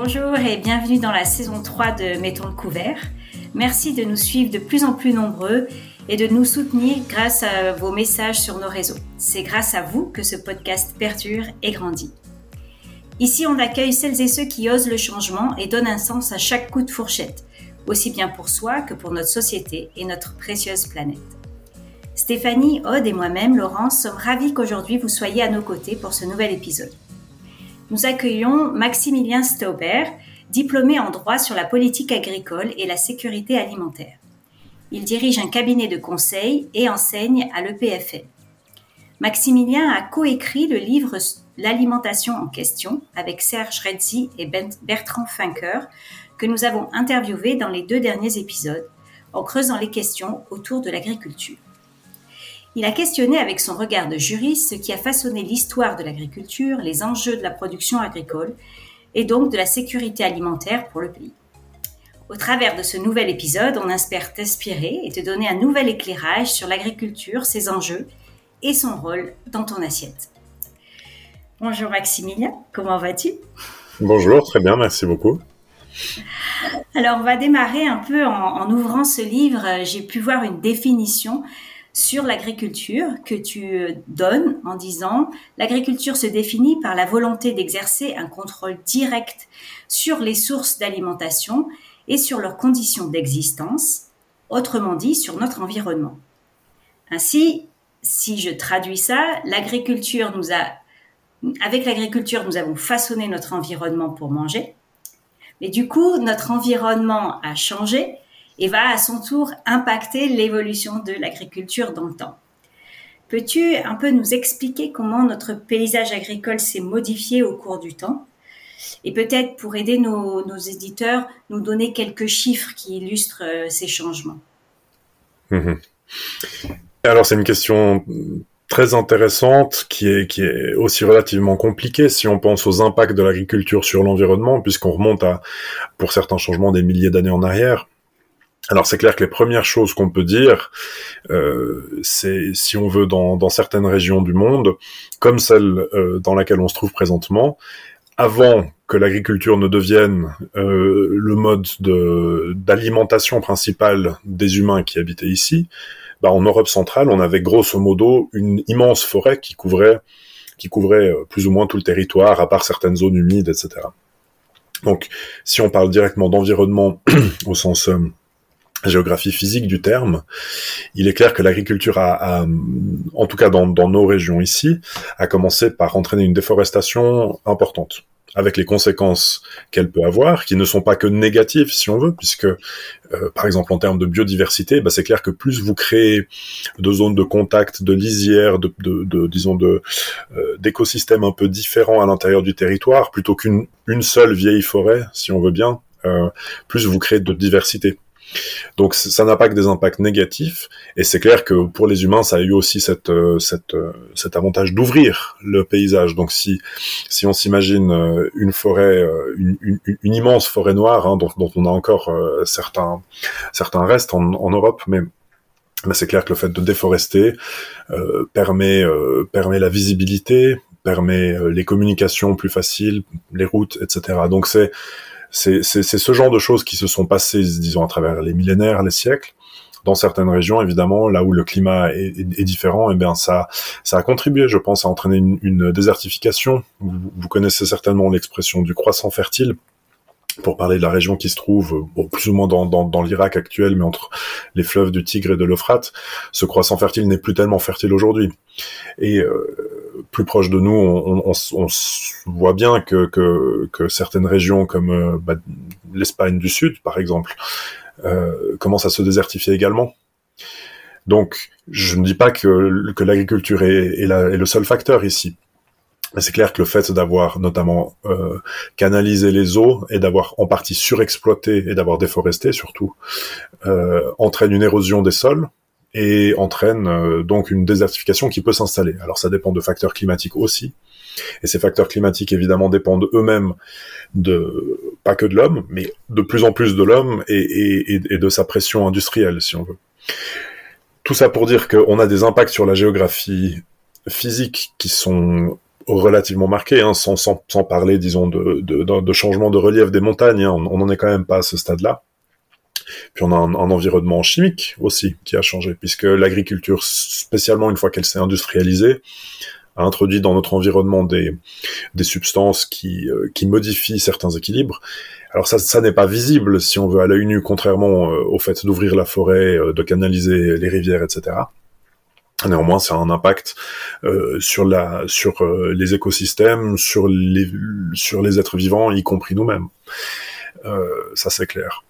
Bonjour et bienvenue dans la saison 3 de Mettons le couvert. Merci de nous suivre de plus en plus nombreux et de nous soutenir grâce à vos messages sur nos réseaux. C'est grâce à vous que ce podcast perdure et grandit. Ici, on accueille celles et ceux qui osent le changement et donnent un sens à chaque coup de fourchette, aussi bien pour soi que pour notre société et notre précieuse planète. Stéphanie, Aude et moi-même, Laurence, sommes ravis qu'aujourd'hui vous soyez à nos côtés pour ce nouvel épisode. Nous accueillons Maximilien Stauber, diplômé en droit sur la politique agricole et la sécurité alimentaire. Il dirige un cabinet de conseil et enseigne à l'EPFL. Maximilien a coécrit le livre L'alimentation en question avec Serge Redzi et Bertrand Finker, que nous avons interviewé dans les deux derniers épisodes, en creusant les questions autour de l'agriculture. Il a questionné avec son regard de juriste ce qui a façonné l'histoire de l'agriculture, les enjeux de la production agricole et donc de la sécurité alimentaire pour le pays. Au travers de ce nouvel épisode, on espère t'inspirer et te donner un nouvel éclairage sur l'agriculture, ses enjeux et son rôle dans ton assiette. Bonjour Maximilien, comment vas-tu? Bonjour, très bien, merci beaucoup. Alors on va démarrer un peu en, en ouvrant ce livre. J'ai pu voir une définition sur l'agriculture que tu donnes en disant l'agriculture se définit par la volonté d'exercer un contrôle direct sur les sources d'alimentation et sur leurs conditions d'existence, autrement dit sur notre environnement. Ainsi, si je traduis ça, l'agriculture nous a avec l'agriculture, nous avons façonné notre environnement pour manger. Mais du coup, notre environnement a changé et va à son tour impacter l'évolution de l'agriculture dans le temps. Peux-tu un peu nous expliquer comment notre paysage agricole s'est modifié au cours du temps? Et peut-être pour aider nos, éditeurs, nous donner quelques chiffres qui illustrent euh, ces changements mhm. Alors c'est une question très intéressante qui est, qui est aussi relativement compliquée si on pense aux impacts de l'agriculture sur l'environnement, puisqu'on remonte à, pour certains changements, des milliers d'années en arrière. Alors c'est clair que les premières choses qu'on peut dire, euh, c'est si on veut dans, dans, certaines régions du monde, comme celle euh, dans laquelle on se trouve présentement, avant que l'agriculture ne devienne euh, le mode d'alimentation principal des humains qui habitaient ici, bah, en Europe centrale, on avait grosso modo une immense forêt qui couvrait qui couvrait euh, plus ou moins tout le territoire, à part certaines zones humides, etc. Donc, si on parle directement d'environnement au sens euh, géographie physique du terme, il est clair que l'agriculture a, en tout cas dans, nos régions ici, a commencé par entraîner une déforestation importante avec les conséquences qu'elle peut avoir, qui ne sont pas que négatives si on veut, puisque euh, par exemple en termes de biodiversité, bah, c'est clair que plus vous créez de zones de contact, de lisières, de, de, disons de euh, d'écosystèmes un peu différents à l'intérieur du territoire, plutôt qu'une une seule vieille forêt, si on veut bien, euh, plus vous créez de diversité. Donc ça n'a pas que des impacts négatifs, et c'est clair que pour les humains, ça a eu aussi cette, euh, cette, euh, cet avantage d'ouvrir le paysage. Donc si, si on s'imagine euh, une forêt, une, immense forêt noire, hein, dont, on a encore certains, certains restes en, Europe, mais c'est clair que le fait de déforester permet permet la visibilité, permet les communications plus faciles, les routes, etc. Donc c'est c'est ce genre de choses qui se sont passées, disons, à travers les millénaires, les siècles. Dans certaines régions, évidemment, là où le climat est, est, différent, eh bien ça, ça a contribué, je pense, à entraîner une, une désertification. Vous, connaissez certainement l'expression du croissant fertile pour parler de la région qui se trouve bon, plus ou moins dans, dans, dans l'Irak actuel, mais entre les fleuves du Tigre et de l'Euphrate, ce croissant fertile n'est plus tellement fertile aujourd'hui. Et euh, plus proche de nous, on, on, on, voit bien que, que, que, certaines régions comme euh, bah, l'Espagne du Sud, par exemple, euh, commencent à se désertifier également. Donc, je ne dis pas que, que l'agriculture est, est, est, le seul facteur ici. Mais c'est clair que le fait d'avoir notamment euh, canalisé les eaux et d'avoir en partie surexploité et d'avoir déforesté surtout euh, entraîne une érosion des sols et entraîne euh, donc une désertification qui peut s'installer. Alors ça dépend de facteurs climatiques aussi, et ces facteurs climatiques évidemment dépendent eux-mêmes de pas que de l'homme, mais de plus en plus de l'homme et, et, et, de sa pression industrielle, si on veut. Tout ça pour dire qu'on a des impacts sur la géographie physique qui sont relativement marqué, hein, sans, sans, sans, parler, disons, de, de, de, changement de relief des montagnes. Hein, on n'en est quand même pas à ce stade-là. Puis on a un, un, environnement chimique aussi qui a changé, puisque l'agriculture, spécialement une fois qu'elle s'est industrialisée, a introduit dans notre environnement des, des substances qui, euh, qui modifient certains équilibres. Alors ça, ça n'est pas visible si on veut à l'œil nu, contrairement euh, au fait d'ouvrir la forêt, euh, de canaliser les rivières, etc. Néanmoins, ça a un impact euh, sur la sur euh, les écosystèmes, sur les sur les êtres vivants, y compris nous-mêmes. Ça c'est clair.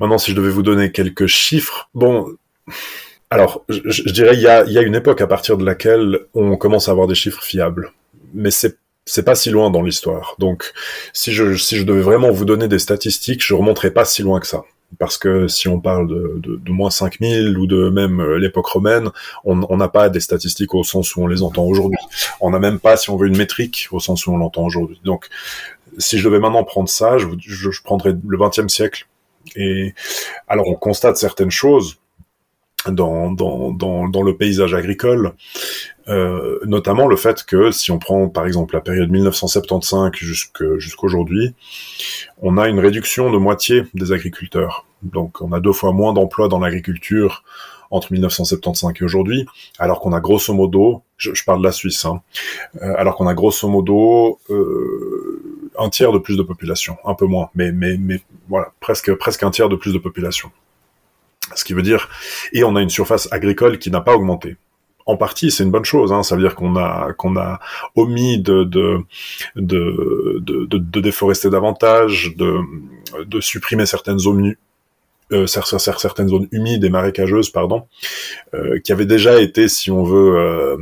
Maintenant, si je devais vous donner quelques chiffres, bon, alors je, dirais il y a une époque à partir de laquelle on commence à avoir des chiffres fiables, mais c'est c'est pas si loin dans l'histoire. Donc, si je devais vraiment vous donner des statistiques, je remonterais pas si loin que ça parce que si on parle de, de, de moins 5000 ou de même euh, l'époque romaine, on n'a pas des statistiques au sens où on les entend aujourd'hui. On n'a même pas, si on veut, une métrique au sens où on l'entend aujourd'hui. Donc, si je devais maintenant prendre ça, je, je, je prendrais le XXe siècle. Et alors, on constate certaines choses dans, le paysage agricole, euh, notamment le fait que si on prend par exemple la période 1975 jusqu'aujourd'hui, on a une réduction de moitié des agriculteurs. Donc on a deux fois moins d'emplois dans l'agriculture entre 1975 et aujourd'hui, alors qu'on a grosso modo, je, je, parle de la Suisse, hein, euh, alors qu'on a grosso modo euh, un tiers de plus de population, un peu moins, mais mais mais voilà, presque presque un tiers de plus de population. Ce qui veut dire, et on a une surface agricole qui n'a pas augmenté. En partie, c'est une bonne chose. Hein. Ça veut dire qu'on a qu'on a omis de de, de de, de, déforester davantage, de, de supprimer certaines zones euh, certaines zones humides et marécageuses, pardon, euh, qui avaient déjà été, si on veut, euh,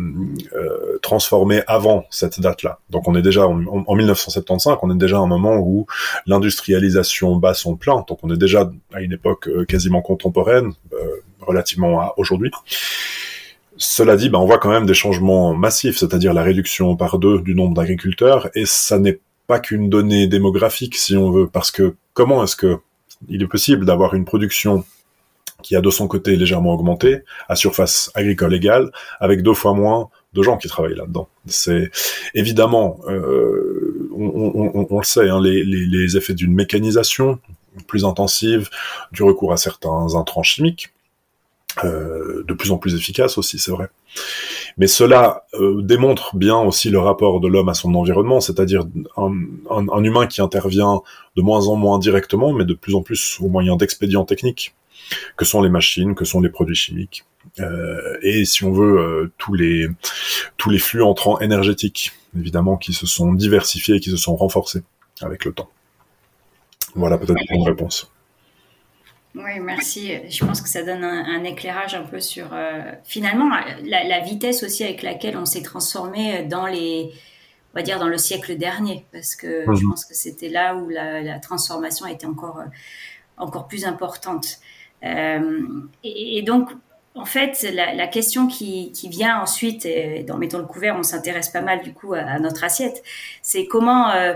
euh, transformées avant cette date-là. Donc on est déjà en, en, 1975, on est déjà à un moment où l'industrialisation bat son plein, donc on est déjà à une époque euh, quasiment contemporaine, relativement à aujourd'hui. Cela dit, ben, on voit quand même des changements massifs, c'est-à-dire la réduction par deux du nombre d'agriculteurs, et ça n'est pas qu'une donnée démographique, si on veut, parce que comment est-ce que il est possible d'avoir une production qui a de son côté légèrement augmenté, à surface agricole égale, avec deux fois moins de gens qui travaillent là-dedans. C'est évidemment, euh, on, le sait, hein, les, effets d'une mécanisation plus intensive, du recours à certains intrants chimiques, euh, de plus en plus efficaces aussi, c'est vrai. Mais cela euh, démontre bien aussi le rapport de l'homme à son environnement, c'est-à-dire un, un, un, humain qui intervient de moins en moins directement, mais de plus en plus au moyen d'expédients techniques, que sont les machines, que sont les produits chimiques, euh, et si on veut euh, tous les tous les flux entrants énergétiques, évidemment, qui se sont diversifiés et qui se sont renforcés avec le temps. Voilà peut-être une réponse. Oui, merci. Je pense que ça donne un, un éclairage un peu sur euh, finalement la, la, vitesse aussi avec laquelle on s'est transformé dans les, on va dire dans le siècle dernier, parce que mmh. je pense que c'était là où la, la, transformation était encore encore plus importante. Euh, et, et, donc en fait, la, la question qui, qui, vient ensuite, et dans Mettons le couvert, on s'intéresse pas mal du coup à, à notre assiette, c'est comment euh,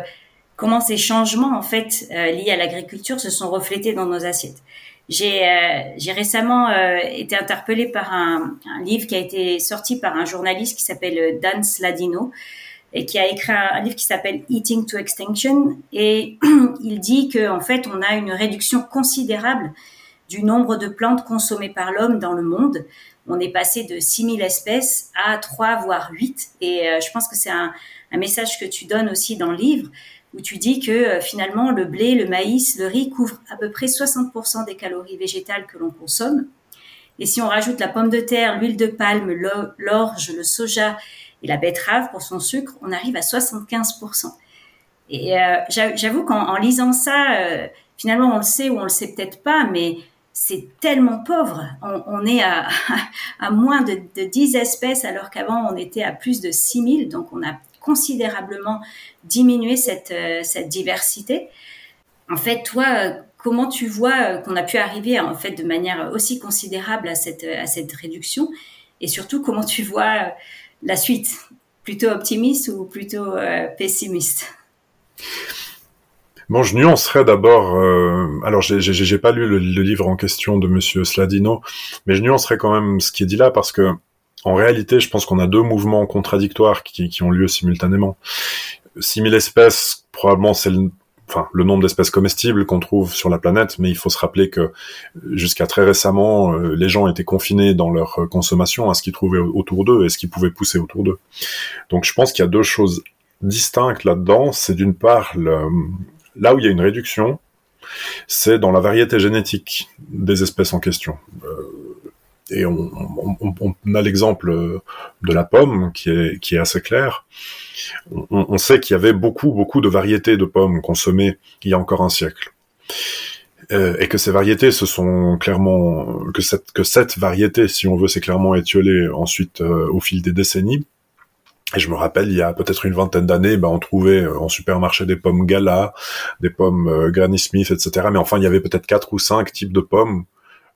comment ces changements en fait euh, liés à l'agriculture se sont reflétés dans nos assiettes. J'ai euh, récemment euh, été interpellée par un, un, livre qui a été sorti par un journaliste qui s'appelle Dan Sladino et qui a écrit un, un livre qui s'appelle Eating to Extinction et il dit que en fait on a une réduction considérable du nombre de plantes consommées par l'homme dans le monde. On est passé de 6000 espèces à 3 voire 8 et euh, je pense que c'est un, un, message que tu donnes aussi dans le livre où tu dis que euh, finalement le blé, le maïs, le riz couvrent à peu près 60% des calories végétales que l'on consomme. Et si on rajoute la pomme de terre, l'huile de palme, l'orge, le soja et la betterave pour son sucre, on arrive à 75%. Et euh, j'avoue qu'en lisant ça, euh, finalement on le sait ou on le sait peut-être pas, mais c'est tellement pauvre. On, est à, à, moins de, de 10 espèces alors qu'avant on était à plus de 6000, donc on a considérablement diminuer cette, euh, cette diversité. En fait, toi, euh, comment tu vois euh, qu'on a pu arriver en fait de manière aussi considérable à cette, à cette réduction? Et surtout comment tu vois la suite? Plutôt optimiste ou plutôt pessimiste? Bon, je nuancerais d'abord. Alors, j'ai pas lu le, le, livre en question de Monsieur Sladino, mais je nuancerais quand même ce qui est dit là parce que En réalité, je pense qu'on a deux mouvements contradictoires qui, qui ont lieu simultanément. 6000 espèces, probablement c'est le, enfin, le nombre d'espèces comestibles qu'on trouve sur la planète, mais il faut se rappeler que jusqu'à très récemment, euh, les gens étaient confinés dans leur consommation à ce qu'ils trouvaient autour d'eux et ce qui pouvait pousser autour d'eux. Donc je pense qu'il y a deux choses distinctes là-dedans. C'est d'une part là où il y a une réduction, c'est dans la variété génétique des espèces en question. Euh, et on, a l'exemple de la pomme qui est, assez clair. On, sait qu'il y avait beaucoup, beaucoup de variétés de pommes consommées il y a encore un siècle. Euh, et que ces variétés se sont clairement que cette que variété, si on veut, s'est clairement étiolée ensuite euh, au fil des décennies. Et je me rappelle, il y a peut-être une vingtaine d'années, ben, on trouvait euh, en supermarché des pommes Gala, des pommes Granny Smith, etc. Mais enfin, il y avait peut-être quatre ou cinq types de pommes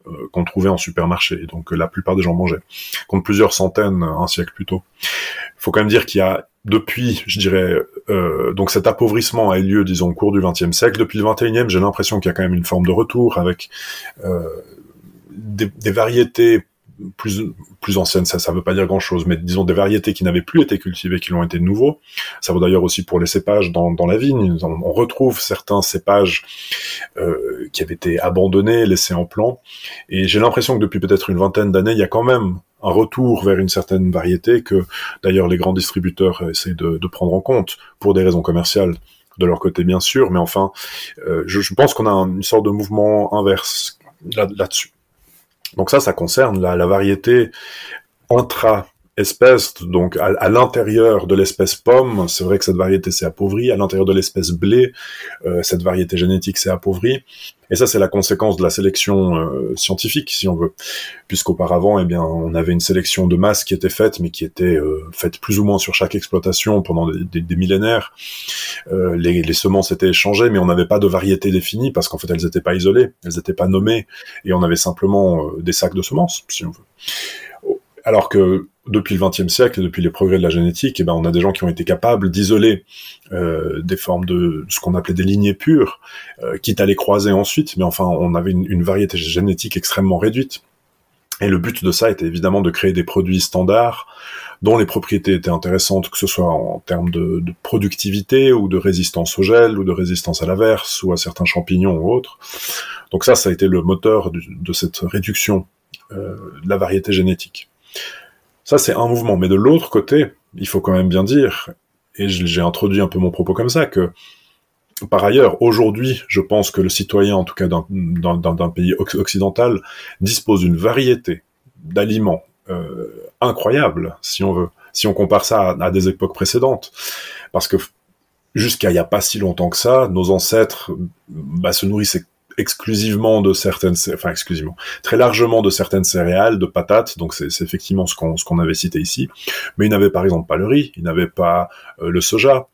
euh, qu'on trouvait en supermarché, et donc euh, la plupart des gens mangeaient, contre plusieurs centaines un siècle plus tôt. Il faut quand même dire qu'il y a depuis, je dirais, euh, donc cet appauvrissement a eu lieu, disons, au cours du XXe siècle. Depuis le XXIe, j'ai l'impression qu'il y a quand même une forme de retour avec des, des, variétés plus plus anciennes, ça ça veut pas dire grand chose, mais disons des variétés qui n'avaient plus été cultivées, qui l'ont été de nouveau. Ça vaut d'ailleurs aussi pour les cépages dans, dans la vigne. On, retrouve certains cépages euh, qui avaient été abandonnés, laissés en plan. Et j'ai l'impression que depuis peut-être une vingtaine d'années, il y a quand même un retour vers une certaine variété que d'ailleurs les grands distributeurs essaient de, de prendre en compte pour des raisons commerciales de leur côté bien sûr, mais enfin, euh, je, je, pense qu'on a une sorte de mouvement inverse là-dessus. Donc ça, ça concerne la, variété intra espèce, donc à, l'intérieur de l'espèce pomme, c'est vrai que cette variété s'est appauvrie, à l'intérieur de l'espèce blé, euh, cette variété génétique s'est appauvrie, et ça c'est la conséquence de la sélection euh, scientifique, si on veut, puisqu'auparavant, eh bien, on avait une sélection de masse qui était faite, mais qui était euh, faite plus ou moins sur chaque exploitation pendant des, des, millénaires. Les, les, semences étaient échangées, mais on n'avait pas de variété définie parce qu'en fait elles n'étaient pas isolées, elles n'étaient pas nommées, et on avait simplement des sacs de semences, si on veut. Alors que depuis le XXe siècle depuis les progrès de la génétique, eh ben, on a des gens qui ont été capables d'isoler euh, des formes de ce qu'on appelait des lignées pures, euh, quitte à les croiser ensuite, mais enfin, on avait une, variété génétique extrêmement réduite. Et le but de ça était évidemment de créer des produits standards dont les propriétés étaient intéressantes, que ce soit en termes de, productivité ou de résistance au gel ou de résistance à l'averse ou à certains champignons ou autres. Donc ça, ça a été le moteur de cette réduction euh, de la variété génétique. Ça, c'est un mouvement. Mais de l'autre côté, il faut quand même bien dire, et j'ai introduit un peu mon propos comme ça, que par ailleurs, aujourd'hui, je pense que le citoyen, en tout cas d'un pays occidental, dispose d'une variété d'aliments euh, incroyable, si on veut, si on compare ça à, des époques précédentes. Parce que jusqu'à il n'y a pas si longtemps que ça, nos ancêtres bah, se nourrissaient exclusivement de certaines, enfin exclusivement, très largement de certaines céréales, de patates, donc c'est effectivement ce qu'on avait cité ici. Mais ils n'avaient par exemple pas le riz, ils n'avaient pas euh, le soja.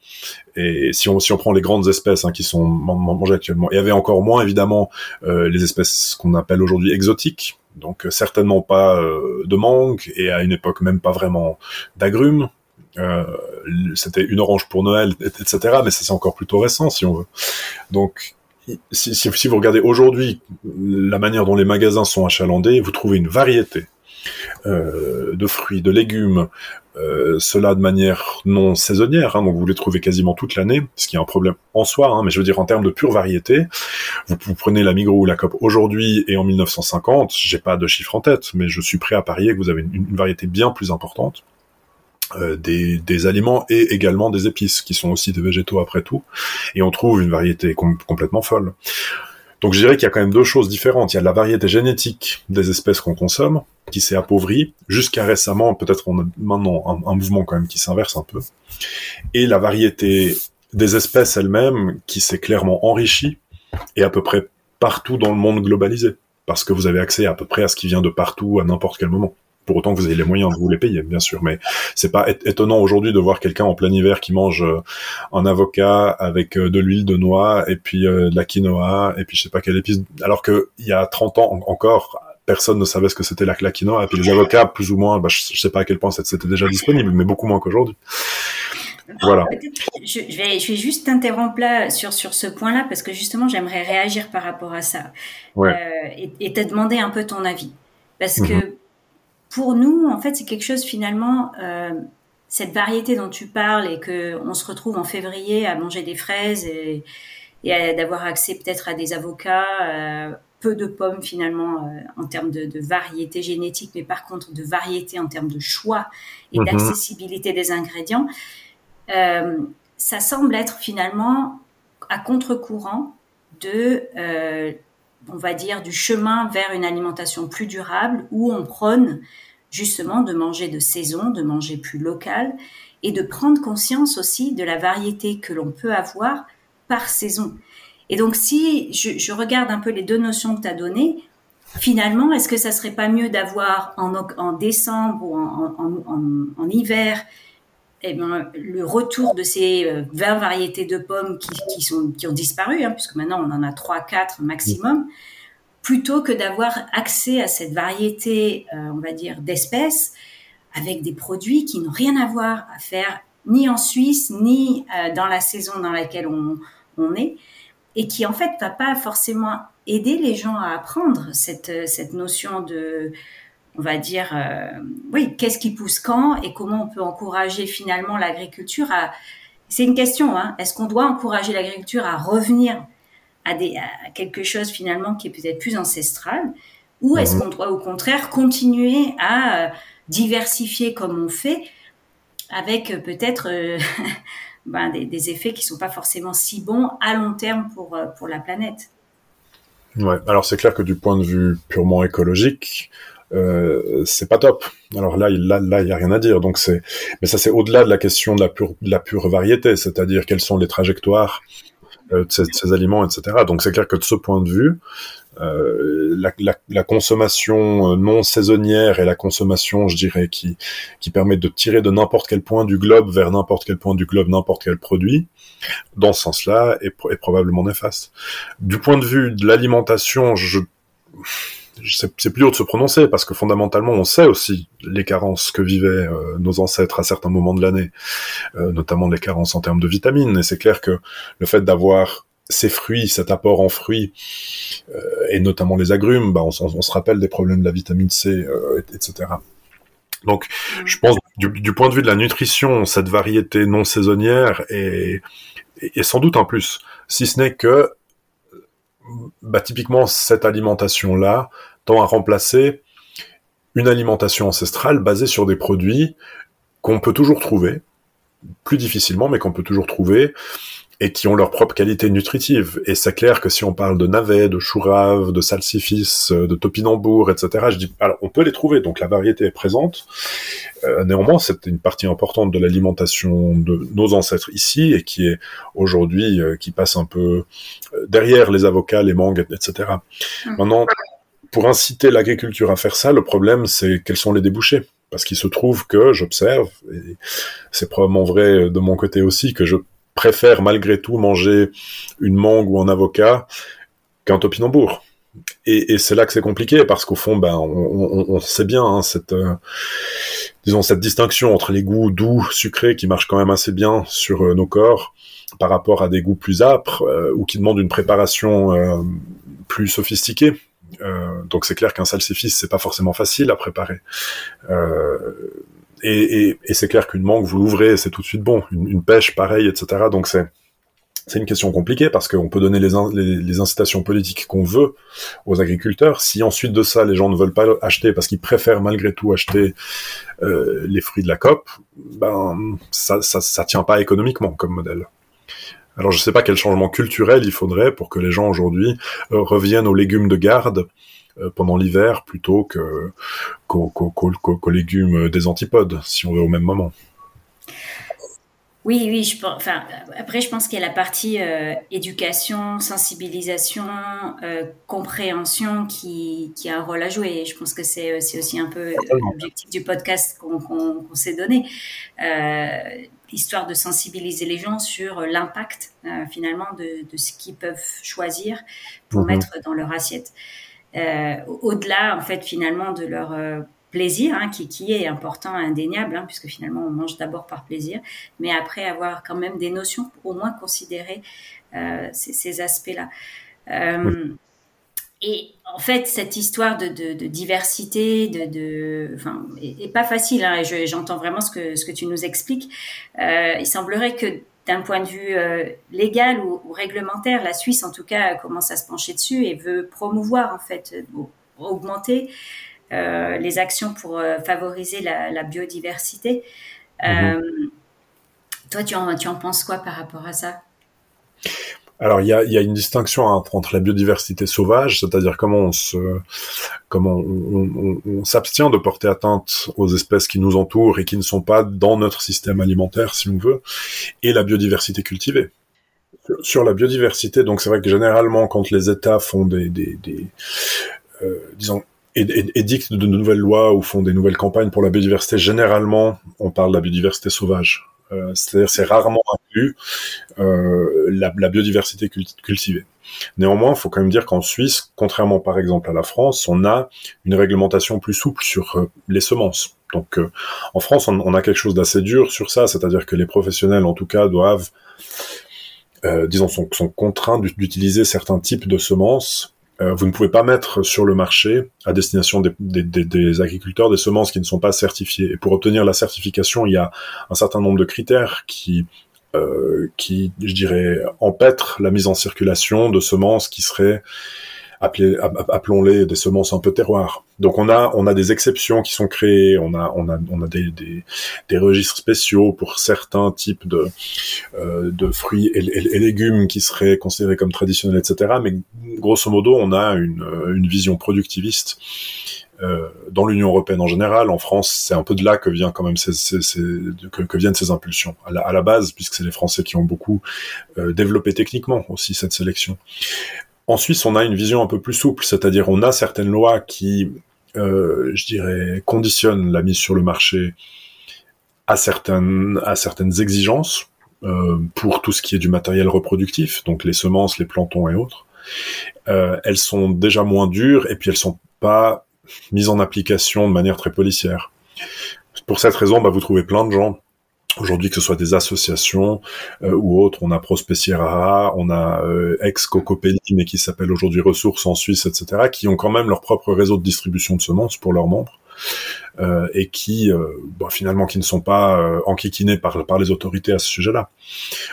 Et si on si on prend les grandes espèces hein, qui sont mangées actuellement, il y avait encore moins évidemment euh, les espèces qu'on appelle aujourd'hui exotiques. Donc euh, certainement pas de mangue et à une époque même pas vraiment d'agrumes. c'était une orange pour Noël, etc. Mais ça c'est encore plutôt récent si on veut. Donc si, si, si, vous regardez aujourd'hui la manière dont les magasins sont achalandés, vous trouvez une variété euh, de fruits, de légumes, euh, cela de manière non saisonnière, hein, donc vous les trouvez quasiment toute l'année, ce qui est un problème en soi, hein, mais je veux dire en termes de pure variété, vous, vous prenez la Migros ou la COP aujourd'hui et en 1950, j'ai pas de chiffre en tête, mais je suis prêt à parier que vous avez une variété bien plus importante. Euh, des, des, aliments et également des épices, qui sont aussi des végétaux après tout, et on trouve une variété complètement folle. Donc je dirais qu'il y a quand même deux choses différentes. Il y a la variété génétique des espèces qu'on consomme, qui s'est appauvrie, jusqu'à récemment, peut-être on a maintenant un, un, mouvement quand même qui s'inverse un peu, et la variété des espèces elles-mêmes qui s'est clairement enrichie, et à peu près partout dans le monde globalisé, parce que vous avez accès à peu près à ce qui vient de partout à n'importe quel moment pour autant que vous ayez les moyens de vous les payer, bien sûr. Mais c'est pas étonnant aujourd'hui de voir quelqu'un en plein hiver qui mange euh, un avocat avec euh, de l'huile de noix et puis euh, de la quinoa et puis je sais pas quelle épice. Alors que il y a 30 ans encore, personne ne savait ce que c'était la, quinoa. Et puis les avocats, plus ou moins, bah, je, sais pas à quel point c'était déjà disponible, mais beaucoup moins qu'aujourd'hui. Voilà. Je, vais, je vais juste t'interrompre là sur, sur ce point-là parce que justement j'aimerais réagir par rapport à ça et, te demander un peu ton avis. Parce que mhm pour nous, en fait, c'est quelque chose finalement, euh, cette variété dont tu parles et que on se retrouve en février à manger des fraises et, et d'avoir accès peut-être à des avocats, euh, peu de pommes finalement euh, en termes de, de, variété génétique, mais par contre de variété en termes de choix et mhm. d'accessibilité des ingrédients, euh, ça semble être finalement à contre-courant de, euh, on va dire, du chemin vers une alimentation plus durable où on prône justement de manger de saison, de manger plus local et de prendre conscience aussi de la variété que l'on peut avoir par saison. Et donc, si je, regarde un peu les deux notions que tu as données, finalement, est-ce que ça serait pas mieux d'avoir en, décembre ou en hiver eh bien, le retour de ces 20 euh, variétés de pommes qui, qui, sont, qui ont disparu, hein, puisque maintenant on en a 3-4 maximum, plutôt que d'avoir accès à cette variété, euh, on va dire, d'espèces avec des produits qui n'ont rien à voir à faire ni en Suisse, ni euh, dans la saison dans laquelle on, on est et qui en fait va pas forcément aider les gens à apprendre cette, cette notion de, on va dire, euh, oui, qu'est-ce qui pousse quand et comment on peut encourager finalement l'agriculture à. C'est une question, hein. Est-ce qu'on doit encourager l'agriculture à revenir à, des, à quelque chose finalement qui est peut-être plus ancestral, ou est-ce mhm. qu'on doit au contraire continuer à euh, diversifier comme on fait, avec euh, peut-être ben, des, effets qui sont pas forcément si bons à long terme pour, pour la planète? Ouais, alors c'est clair que du point de vue purement écologique, euh, c'est pas top. Alors là, il là, là, y a rien à dire. Donc c'est, mais ça c'est au-delà de la question de la pure, la pure variété, c'est-à-dire quelles sont les trajectoires euh, de, ces, de, ces, aliments, etc. Donc c'est clair que de ce point de vue, euh, la, la, la, consommation euh, non saisonnière et la consommation, je dirais, qui, qui permet de tirer de n'importe quel point du globe vers n'importe quel point du globe n'importe quel produit, dans ce sens-là, est, est, probablement néfaste. Du point de vue de l'alimentation, je c'est plus haut de se prononcer parce que fondamentalement on sait aussi les carences que vivaient euh, nos ancêtres à certains moments de l'année, euh, notamment les carences en termes de vitamines. Et c'est clair que le fait d'avoir ces fruits, cet apport en fruits, euh, et notamment les agrumes, bah on, on, se rappelle des problèmes de la vitamine C, euh, etc. Donc, je pense du, du, point de vue de la nutrition, cette variété non saisonnière est, est, sans doute un plus, si ce n'est que, bah, typiquement, cette alimentation-là tend à remplacer une alimentation ancestrale basée sur des produits qu'on peut toujours trouver, plus difficilement, mais qu'on peut toujours trouver, et qui ont leur propre qualité nutritive. Et c'est clair que si on parle de navets, de chourave, de salsifis, de topinambour, etc., je dis, alors on peut les trouver, donc la variété est présente. Euh, néanmoins, c'est une partie importante de l'alimentation de nos ancêtres ici et qui est aujourd'hui, euh, qui passe un peu euh, derrière les avocats, les mangues, etc. Mmh. Maintenant, pour inciter l'agriculture à faire ça, le problème, c'est quels sont les débouchés parce qu'il se trouve que j'observe, et c'est probablement vrai de mon côté aussi, que je préfère malgré tout manger une mangue ou un avocat qu'un topinambour. Et, et c'est là que c'est compliqué parce qu'au fond, ben, on, sait bien hein, cette, euh, disons cette distinction entre les goûts doux, sucrés, qui marchent quand même assez bien sur euh, nos corps, par rapport à des goûts plus âpres euh, ou qui demandent une préparation plus sophistiquée. donc c'est clair qu'un salsifis c'est pas forcément facile à préparer et, et, et c'est clair qu'une mangue, vous l'ouvrez, c'est tout de suite bon. Une, pêche, pareil, etc. Donc c'est c'est une question compliquée parce qu'on peut donner les, les, incitations politiques qu'on veut aux agriculteurs. Si ensuite de ça, les gens ne veulent pas acheter parce qu'ils préfèrent malgré tout acheter euh, les fruits de la COP, ben ça, ça, ça tient pas économiquement comme modèle. Alors je sais pas quel changement culturel il faudrait pour que les gens aujourd'hui euh, reviennent aux légumes de garde pendant l'hiver plutôt que qu'aux qu qu légumes des antipodes, si on veut au même moment. Oui, oui. Je enfin, après, je pense qu'il y a la partie euh, éducation, sensibilisation, euh, compréhension qui, qui, a un rôle à jouer. Je pense que c'est aussi un peu l'objectif du podcast qu'on qu s'est donné, euh, histoire de sensibiliser les gens sur l'impact euh, finalement de, de, ce qu'ils peuvent choisir pour mmh. mettre dans leur assiette euh, au-delà en fait finalement de leur euh, plaisir, hein, qui, qui, est important, indéniable, hein, puisque finalement on mange d'abord par plaisir, mais après avoir quand même des notions, au moins considérer euh, ces, ces aspects-là. Euh, et en fait, cette histoire de, de, de diversité, de, de, enfin, est, pas facile. Hein, et j'entends vraiment ce que ce que tu nous expliques. Euh, il semblerait que d'un point de vue euh, légal ou, ou, réglementaire, la Suisse, en tout cas, commence à se pencher dessus et veut promouvoir, en fait, augmenter euh, les actions pour euh, favoriser la, la biodiversité. Mm-hmm. toi, tu en, tu en penses quoi par rapport à ça? Alors il y a, une distinction entre la biodiversité sauvage, c'est-à-dire comment on s'abstient de porter atteinte aux espèces qui nous entourent et qui ne sont pas dans notre système alimentaire, si on veut, et la biodiversité cultivée. Sur la biodiversité, donc c'est vrai que généralement quand les États font des, des, des euh, disons édictent de nouvelles lois ou font des nouvelles campagnes pour la biodiversité, généralement on parle de la biodiversité sauvage. Euh, c'est-à-dire c'est rarement inclus euh, la, la, biodiversité cultivée. Néanmoins, il faut quand même dire qu'en Suisse, contrairement par exemple à la France, on a une réglementation plus souple sur euh, les semences. Donc euh, en France, on, on, a quelque chose d'assez dur sur ça, c'est-à-dire que les professionnels, en tout cas, doivent, euh, disons, sont, sont contraints d'utiliser certains types de semences euh, vous ne pouvez pas mettre sur le marché à destination des, agriculteurs des semences qui ne sont pas certifiées. Et pour obtenir la certification, il y a un certain nombre de critères qui, euh, qui, je dirais, empêtrent la mise en circulation de semences qui seraient appelons-les des semences un peu terroirs. Donc on a on a des exceptions qui sont créées, on a on a on a des des, des registres spéciaux pour certains types de euh, de fruits et, légumes qui seraient considérés comme traditionnels, etc. Mais grosso modo, on a une une vision productiviste. Euh, dans l'Union européenne en général, en France, c'est un peu de là que vient quand même ces, ces, ces, que, que, viennent ces impulsions à la, à la base, puisque c'est les Français qui ont beaucoup euh, développé techniquement aussi cette sélection. En Suisse, on a une vision un peu plus souple, c'est-à-dire on a certaines lois qui, euh, je dirais, conditionnent la mise sur le marché à certaines, à certaines exigences euh, pour tout ce qui est du matériel reproductif, donc les semences, les plantons et autres. Euh, elles sont déjà moins dures et puis elles sont pas mises en application de manière très policière. Pour cette raison, bah, vous trouvez plein de gens Aujourd'hui, que ce soit des associations euh, ou autres, on a Prospeciera, on a euh, ex-Cocopelli, mais qui s'appelle aujourd'hui Ressources en Suisse, etc., qui ont quand même leur propre réseau de distribution de semences pour leurs membres. Euh, et qui euh, bon, finalement qui ne sont pas euh, enquiquinés par, les autorités à ce sujet-là.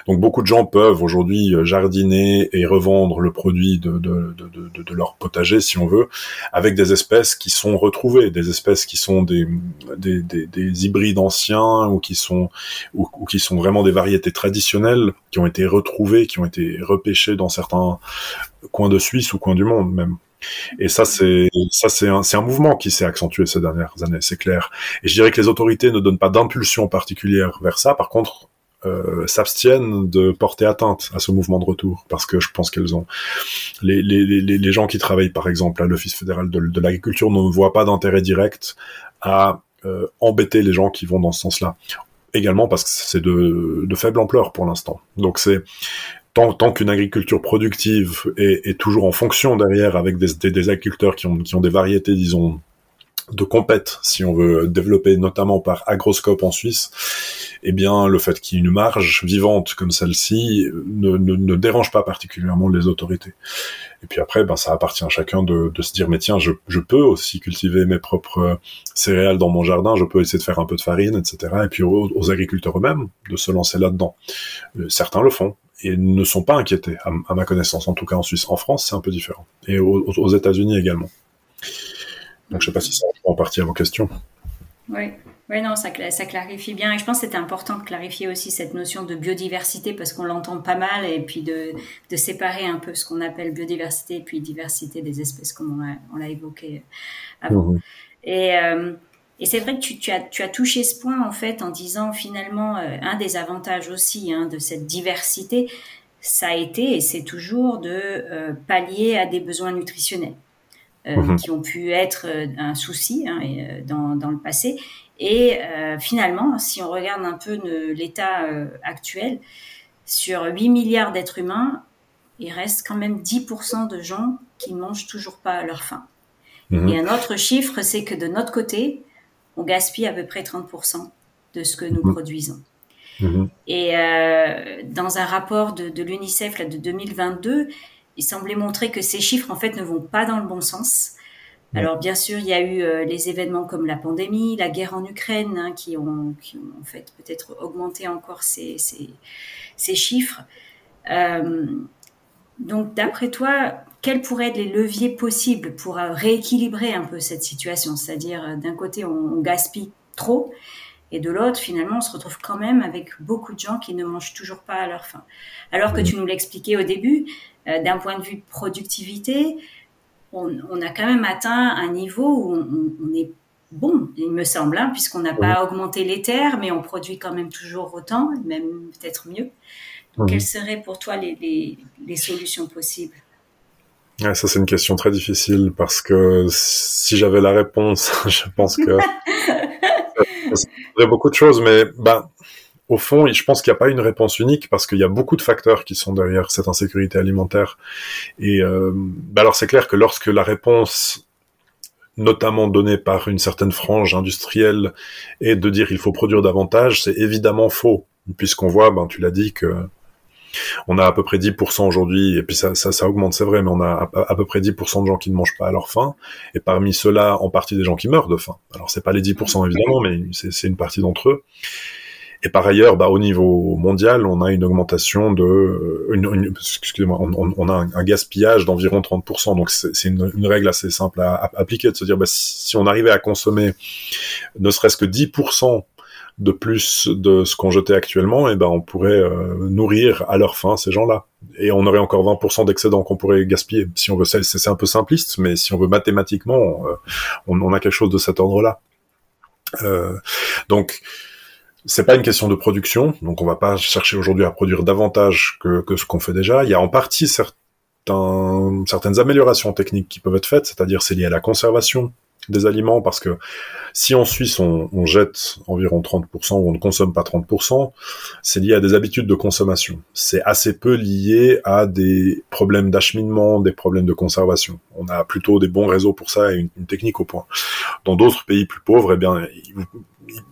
Donc beaucoup de gens peuvent aujourd'hui jardiner et revendre le produit de, leur potager, si on veut, avec des espèces qui sont retrouvées, des espèces qui sont des, des, des, des hybrides anciens ou qui sont ou, qui sont vraiment des variétés traditionnelles qui ont été retrouvées, qui ont été repêchées dans certains coins de Suisse ou coins du monde même. Et ça, c'est ça, c'est un, mouvement qui s'est accentué ces dernières années, c'est clair. Et je dirais que les autorités ne donnent pas d'impulsion particulière vers ça. Par contre, euh, s'abstiennent de porter atteinte à ce mouvement de retour parce que je pense qu'elles ont les, les, les, les, gens qui travaillent par exemple à l'office fédéral de, de l'agriculture ne voient pas d'intérêt direct à euh, embêter les gens qui vont dans ce sens-là également parce que c'est de, de faible ampleur pour l'instant donc c'est tant, tant qu'une agriculture productive est, est, toujours en fonction derrière avec des, des, des, agriculteurs qui ont, qui ont des variétés, disons, de compète, si on veut développer notamment par agroscope en Suisse, eh bien, le fait qu'il y ait une marge vivante comme celle-ci ne, ne, ne, dérange pas particulièrement les autorités. Et puis après, ben, ça appartient à chacun de, de se dire, mais tiens, je, je, peux aussi cultiver mes propres céréales dans mon jardin, je peux essayer de faire un peu de farine, etc. Et puis aux, aux agriculteurs eux-mêmes de se lancer là-dedans. Euh, certains le font, et ne sont pas inquiétés, à, ma connaissance, en tout cas en Suisse. En France, c'est un peu différent. Et aux, aux États-Unis également. Donc, je ne sais pas si ça répond en partie à vos questions. Oui. Oui, non, ça, ça, clarifie bien. Et je pense que c'était important de clarifier aussi cette notion de biodiversité parce qu'on l'entend pas mal et puis de, de, séparer un peu ce qu'on appelle biodiversité et puis diversité des espèces comme on l'a évoqué avant. Mmh. Et, euh, et c'est vrai que tu, tu, as, tu as touché ce point en fait en disant finalement euh, un des avantages aussi hein, de cette diversité, ça a été et c'est toujours de euh, pallier à des besoins nutritionnels euh, mmh. qui ont pu être euh, un souci hein, et, euh, dans, dans, le passé. Et finalement, si on regarde un peu l'état actuel, sur 8 milliards d'êtres humains, il reste quand même 10% de gens qui mangent toujours pas à leur faim. Mmh. Et un autre chiffre, c'est que de notre côté, on gaspille à peu près 30% de ce que nous mmh. produisons. Mmh. Et euh, dans un rapport de, de l'UNICEF de 2022, il semblait montrer que ces chiffres en fait ne vont pas dans le bon sens. Alors bien sûr, il y a eu euh, les événements comme la pandémie, la guerre en Ukraine, hein, qui, ont, qui, ont, en fait peut-être augmenté encore ces, ces, ces chiffres. Euh, donc d'après toi, quels pourraient être les leviers possibles pour euh, rééquilibrer un peu cette situation? C'est-à-dire euh, d'un côté, on, gaspille trop, et de l'autre, finalement, on se retrouve quand même avec beaucoup de gens qui ne mangent toujours pas à leur faim. Alors que tu nous l'expliquais au début, euh, d'un point de vue productivité, on, a quand même atteint un niveau où on, est bon, il me semble, hein, puisqu'on n'a pas augmenté les terres, mais on produit quand même toujours autant, même peut-être mieux. Donc, quelles seraient pour toi les, solutions possibles? Ça c'est une question très difficile parce que si j'avais la réponse, je pense que ça serait beaucoup de choses, mais bah au fond, je pense qu'il n'y a pas une réponse unique parce qu'il y a beaucoup de facteurs qui sont derrière cette insécurité alimentaire. Et euh, bah alors c'est clair que lorsque la réponse, notamment donnée par une certaine frange industrielle, est de dire il faut produire davantage, c'est évidemment faux, puisqu'on voit, ben tu l'as dit que on a à peu près 10% aujourd'hui, et puis ça, ça, ça augmente, c'est vrai, mais on a à, peu près 10% de gens qui ne mangent pas à leur faim, et parmi ceux-là, en partie des gens qui meurent de faim. Alors c'est pas les 10% évidemment, mais c'est une partie d'entre eux. Et par ailleurs, bah, au niveau mondial, on a une augmentation de, euh, une, excusez-moi, on, on, a un, gaspillage d'environ 30%. Donc c'est une, une, règle assez simple à, appliquer, de se dire, bah, si, on arrivait à consommer ne serait-ce que 10% de plus de ce qu'on jetait actuellement, et eh ben on pourrait euh, nourrir à leur faim ces gens-là. Et on aurait encore 20% d'excédent qu'on pourrait gaspiller. Si on veut, c'est un peu simpliste, mais si on veut mathématiquement, euh, on, on, a quelque chose de cet ordre-là. Euh, donc c'est pas une question de production, donc on va pas chercher aujourd'hui à produire davantage que, que ce qu'on fait déjà. Il y a en partie certains, certaines améliorations techniques qui peuvent être faites, c'est-à-dire c'est lié à la conservation des aliments, parce que si en Suisse on, jette environ 30% ou on ne consomme pas 30%, c'est lié à des habitudes de consommation. C'est assez peu lié à des problèmes d'acheminement, des problèmes de conservation. On a plutôt des bons réseaux pour ça et une, une technique au point. Dans d'autres pays plus pauvres, eh bien,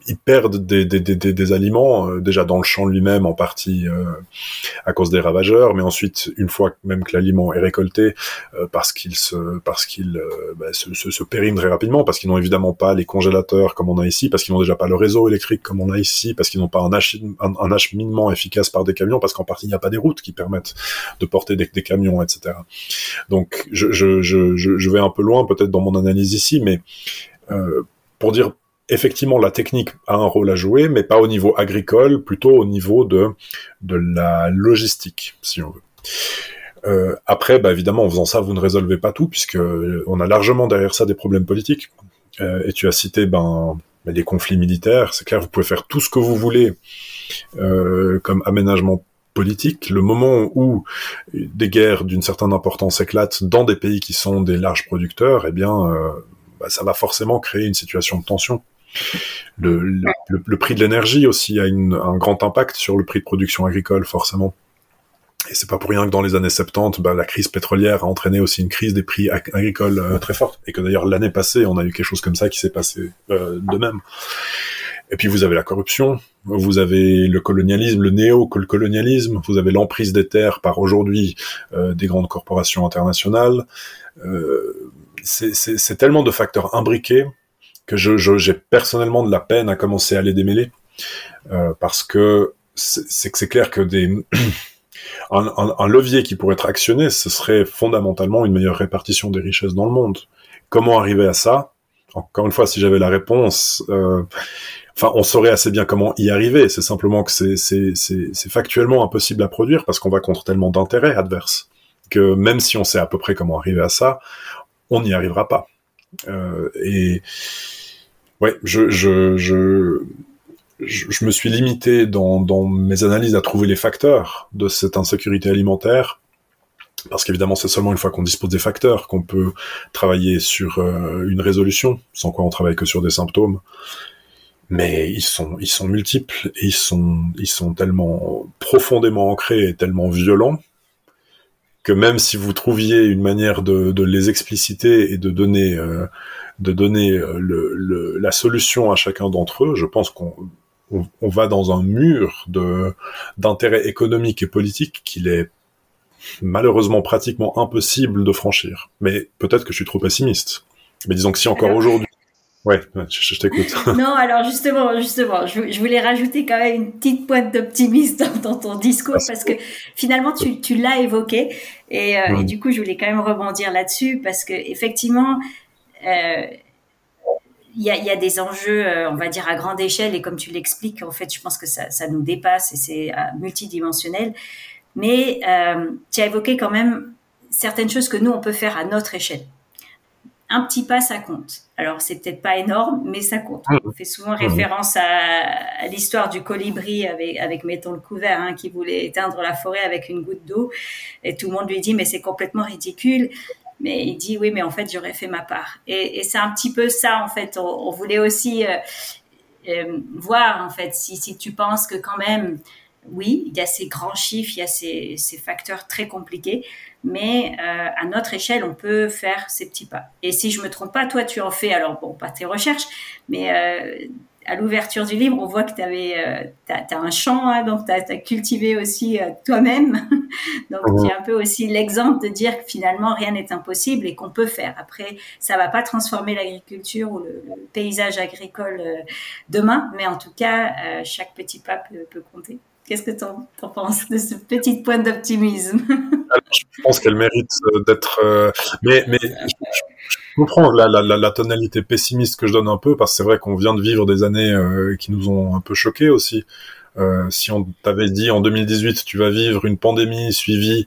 ils perdent des, des, des, des aliments euh, déjà dans le champ lui-même en partie euh, à cause des ravageurs, mais ensuite une fois même que l'aliment est récolté, euh, parce qu'il se parce qu'il bah, se, se, se, périme très rapidement, parce qu'ils n'ont évidemment pas les congélateurs comme on a ici, parce qu'ils n'ont déjà pas le réseau électrique comme on a ici, parce qu'ils n'ont pas un, un, acheminement efficace par des camions, parce qu'en partie il n'y a pas des routes qui permettent de porter des, des camions, etc. Donc je, je, je, je vais un peu loin peut-être dans mon analyse ici, mais euh, pour dire effectivement, la technique a un rôle à jouer, mais pas au niveau agricole, plutôt au niveau de, de la logistique, si on veut. Euh, après, bah, évidemment, en faisant ça, vous ne résolvez pas tout, puisque on a largement derrière ça des problèmes politiques. Euh, et tu as cité ben, ben, des conflits militaires. C'est clair, vous pouvez faire tout ce que vous voulez euh, comme aménagement politique. Le moment où des guerres d'une certaine importance éclatent dans des pays qui sont des larges producteurs, eh bien, euh, bah, ça va forcément créer une situation de tension. Le, le, prix de l'énergie aussi a une, un grand impact sur le prix de production agricole, forcément. Et c'est pas pour rien que dans les années 70, bah, la crise pétrolière a entraîné aussi une crise des prix agricoles euh, très forte. Et que d'ailleurs l'année passée, on a eu quelque chose comme ça qui s'est passé euh, de même. Et puis vous avez la corruption, vous avez le colonialisme, le néo-colonialisme, vous avez l'emprise des terres par aujourd'hui euh, des grandes corporations internationales. Euh, c'est tellement de facteurs imbriqués que je j'ai personnellement de la peine à commencer à les démêler euh, parce que c'est que c'est clair que des un, levier qui pourrait être actionné, ce serait fondamentalement une meilleure répartition des richesses dans le monde. Comment arriver à ça? Encore une fois, si j'avais la réponse, euh, enfin, on saurait assez bien comment y arriver. C'est simplement que c'est factuellement impossible à produire parce qu'on va contre tellement d'intérêts adverses que même si on sait à peu près comment arriver à ça, on n'y arrivera pas. Euh, et ouais, je, je, je, je, me suis limité dans, dans mes analyses à trouver les facteurs de cette insécurité alimentaire parce qu'évidemment c'est seulement une fois qu'on dispose des facteurs qu'on peut travailler sur euh, une résolution, sans quoi on travaille que sur des symptômes. Mais ils sont, ils sont multiples et ils sont, ils sont tellement profondément ancrés et tellement violents que même si vous trouviez une manière de, de les expliciter et de donner, euh, de donner euh, le, le, la solution à chacun d'entre eux, je pense qu'on on, va dans un mur de d'intérêt économique et politique qu'il est malheureusement pratiquement impossible de franchir. Mais peut-être que je suis trop pessimiste. Mais disons que si encore aujourd'hui Ouais, je, t'écoute. non, alors justement, justement, je, voulais rajouter quand même une petite pointe d'optimisme dans, ton discours parce que finalement tu, tu l'as évoqué et, euh, et, du coup je voulais quand même rebondir là-dessus parce que effectivement euh, il y, a, y a, des enjeux, euh, on va dire à grande échelle et comme tu l'expliques, en fait, je pense que ça, ça nous dépasse et c'est multidimensionnel. Mais tu as évoqué quand même certaines choses que nous on peut faire à notre échelle un petit pas, ça compte. Alors, c'est peut-être pas énorme, mais ça compte. On fait souvent référence à, l'histoire du colibri avec, avec mettons le couvert, hein, qui voulait éteindre la forêt avec une goutte d'eau. Et tout le monde lui dit, mais c'est complètement ridicule. Mais il dit, oui, mais en fait, j'aurais fait ma part. Et, c'est un petit peu ça, en fait. On, voulait aussi euh, euh, voir, en fait, si, si tu penses que quand même, oui, il y a ces grands chiffres, il y a ces, ces facteurs très compliqués, mais euh, à notre échelle, on peut faire ces petits pas. Et si je me trompe pas, toi, tu en fais, alors bon, pas tes recherches, mais euh, à l'ouverture du livre, on voit que tu avais, euh, as, un champ, hein, donc tu as, cultivé aussi euh, toi-même. donc tu es un peu aussi l'exemple de dire que finalement, rien n'est impossible et qu'on peut faire. Après, ça va pas transformer l'agriculture ou le, paysage agricole euh, demain, mais en tout cas, chaque petit pas peut, peut compter. Qu'est-ce que tu en, penses de ce petit point d'optimisme? Je pense qu'elle mérite euh, d'être. Euh, mais, mais je, comprends la, la, la, tonalité pessimiste que je donne un peu, parce que c'est vrai qu'on vient de vivre des années euh, qui nous ont un peu choqués aussi. Euh, si on t'avait dit en 2018 tu vas vivre une pandémie suivie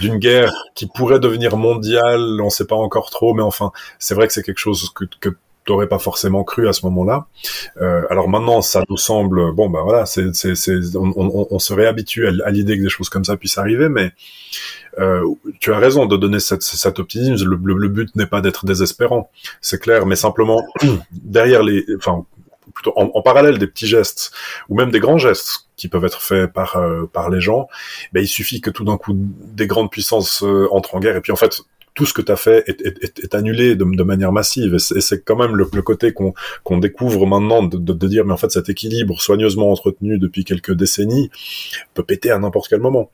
d'une guerre qui pourrait devenir mondiale, on sait pas encore trop, mais enfin c'est vrai que c'est quelque chose que, que t'aurais pas forcément cru à ce moment-là. Euh, alors maintenant, ça nous semble bon, bah voilà, c'est, c'est, c'est on, on, on, se réhabitue à, l'idée que des choses comme ça puissent arriver, mais euh, tu as raison de donner cette, cet optimisme. Le, le, but n'est pas d'être désespérant, c'est clair, mais simplement derrière les, enfin plutôt en, en, parallèle des petits gestes ou même des grands gestes qui peuvent être faits par euh, par les gens, ben il suffit que tout d'un coup des grandes puissances euh, entrent en guerre et puis en fait tout ce que tu as fait est, annulé de, de, manière massive. Et c'est quand même le, côté qu'on découvre maintenant de, de, dire, mais en fait, cet équilibre soigneusement entretenu depuis quelques décennies peut péter à n'importe quel moment.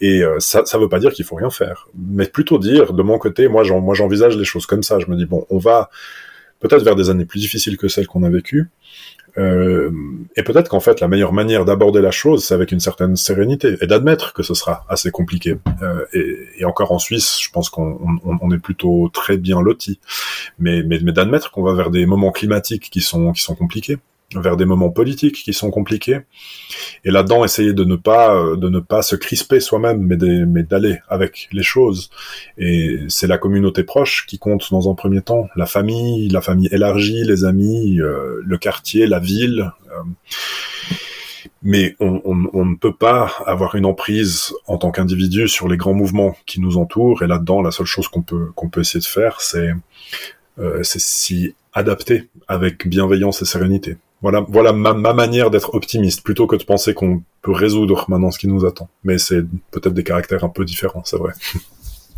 Et euh, ça ça veut pas dire qu'il faut rien faire, mais plutôt dire, de mon côté, moi j'envisage les choses comme ça. Je me dis, bon, on va peut-être vers des années plus difficiles que celles qu'on a vécues, euh, et peut-être qu'en fait, la meilleure manière d'aborder la chose, c'est avec une certaine sérénité et d'admettre que ce sera assez compliqué. Euh, et, encore en Suisse, je pense qu'on on, on est plutôt très bien loti, mais, mais, mais d'admettre qu'on va vers des moments climatiques qui sont qui sont compliqués vers des moments politiques qui sont compliqués. Et là-dedans, essayer de ne pas euh, de ne pas se crisper soi-même, mais d'aller avec les choses. Et c'est la communauté proche qui compte dans un premier temps, la famille, la famille élargie, les amis, euh, le quartier, la ville. Euh. mais on, on, on, ne peut pas avoir une emprise en tant qu'individu sur les grands mouvements qui nous entourent. Et là-dedans, la seule chose qu'on peut qu'on peut essayer de faire, c'est euh, c'est s'y adapter avec bienveillance et sérénité. Voilà, voilà ma, ma manière d'être optimiste, plutôt que de penser qu'on peut résoudre maintenant ce qui nous attend. Mais c'est peut-être des caractères un peu différents, c'est vrai.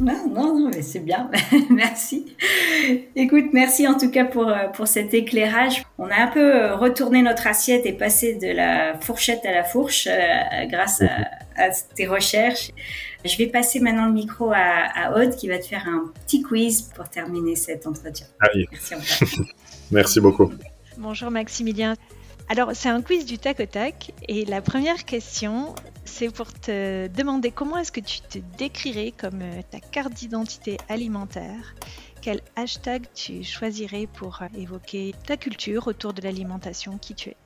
Non, non, non, mais c'est bien. merci. Écoute, merci en tout cas pour, euh, pour cet éclairage. On a un peu euh, retourné notre assiette et passé de la fourchette à la fourche euh, grâce à, à, tes recherches. Je vais passer maintenant le micro à, à Aude qui va te faire un petit quiz pour terminer cet entretien. Merci, merci beaucoup. Bonjour Maximilien. Alors, c'est un quiz du tac au tac. Et la première question, c'est pour te demander comment est-ce que tu te décrirais comme euh, ta carte d'identité alimentaire Quel hashtag tu choisirais pour euh, évoquer ta culture autour de l'alimentation, qui tu es?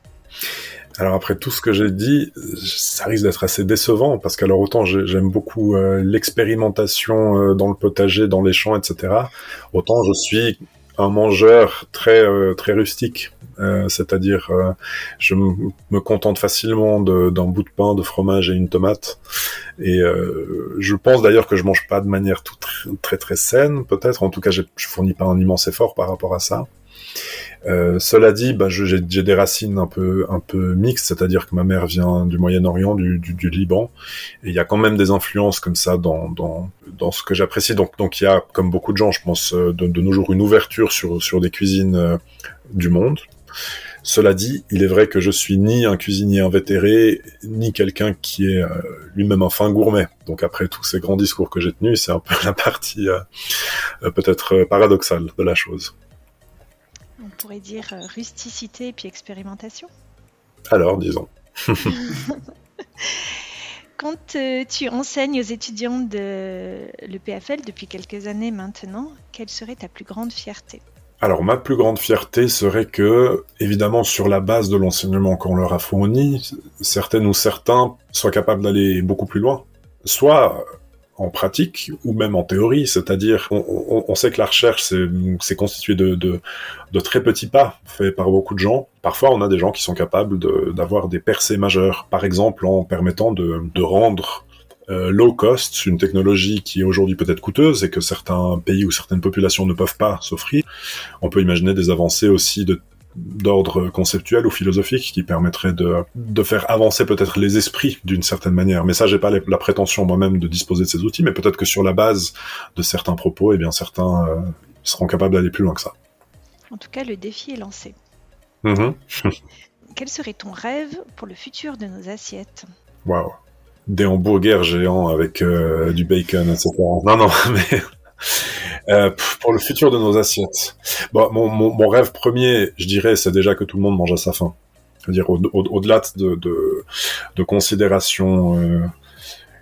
Alors après tout ce que j'ai dit, ça risque d'être assez décevant parce qu'alors autant j'aime beaucoup euh, l'expérimentation dans le potager, dans les champs, etc. Autant je suis un mangeur très très rustique. Euh, c'est-à-dire euh, je me contente facilement d'un bout de pain, de fromage et une tomate. Et euh, je pense d'ailleurs que je mange pas de manière tout très très, saine, peut-être. En tout cas, je fournis pas un immense effort par rapport à ça. Euh, cela dit, bah, j'ai des racines un peu un peu mixtes, c'est-à-dire que ma mère vient du Moyen-Orient, du, du, du, Liban, et il y a quand même des influences comme ça dans dans, dans ce que j'apprécie. Donc donc il y a, comme beaucoup de gens, je pense, de, de nos jours, une ouverture sur sur des cuisines du monde. Cela dit, il est vrai que je suis ni un cuisinier invétéré, ni quelqu'un qui est euh, lui-même un fin gourmet. Donc après tous ces grands discours que j'ai tenus, c'est un peu la partie euh, euh, peut-être paradoxale de la chose. On pourrait dire rusticité puis expérimentation Alors, disons. Quand tu enseignes aux étudiants de l'EPFL depuis quelques années maintenant, quelle serait ta plus grande fierté? Alors ma plus grande fierté serait que, évidemment, sur la base de l'enseignement qu'on leur a fourni, certaines ou certains soient capables d'aller beaucoup plus loin. Soit en pratique ou même en théorie, c'est-à-dire on, sait que la recherche c'est constitué de, de, très petits pas faits par beaucoup de gens. Parfois on a des gens qui sont capables d'avoir des percées majeures, par exemple en permettant de, rendre euh, low cost, une technologie qui est aujourd'hui peut-être coûteuse et que certains pays ou certaines populations ne peuvent pas s'offrir. On peut imaginer des avancées aussi de d'ordre conceptuel ou philosophique qui permettraient de, de faire avancer peut-être les esprits d'une certaine manière. Mais ça, j'ai pas la prétention moi-même de disposer de ces outils, mais peut-être que sur la base de certains propos, eh bien certains euh, seront capables d'aller plus loin que ça. En tout cas, le défi est lancé. Mm-hmm. Quel serait ton rêve pour le futur de nos assiettes? Waouh des hamburgers géants avec euh, du bacon, etc. Non, non, mais euh, pour le futur de nos assiettes. Bon, mon, mon, rêve premier, je dirais, c'est déjà que tout le monde mange à sa faim. C'est-à-dire au-delà de, considérations euh,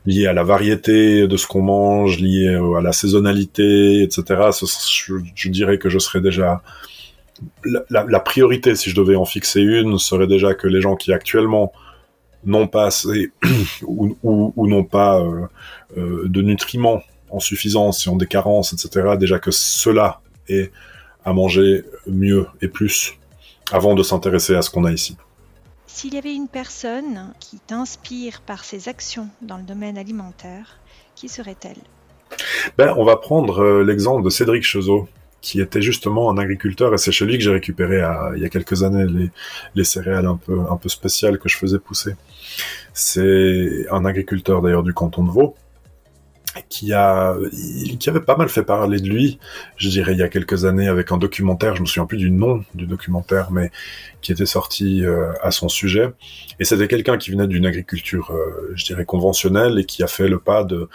liées à la variété de ce qu'on mange, liées à la saisonnalité, etc. je, dirais que je serais déjà la, priorité, si je devais en fixer une, serait déjà que les gens qui actuellement n'ont pas ou, n'ont pas euh, de nutriments en suffisance et ont des carences, etc. Déjà que cela est à manger mieux et plus avant de s'intéresser à ce qu'on a ici. S'il y avait une personne qui t'inspire par ses actions dans le domaine alimentaire, qui serait-elle? Ben, On va prendre euh, l'exemple de Cédric Chezot, qui était justement un agriculteur, et c'est chez lui que j'ai récupéré il y a quelques années les, les céréales un peu, un peu spéciales que je faisais pousser. C'est un agriculteur d'ailleurs du canton de Vaud, qui a qui avait pas mal fait parler de lui, je dirais il y a quelques années avec un documentaire, je me souviens plus du nom du documentaire, mais qui était sorti euh, à son sujet. Et c'était quelqu'un qui venait d'une agriculture, euh, je dirais conventionnelle, et qui a fait le pas de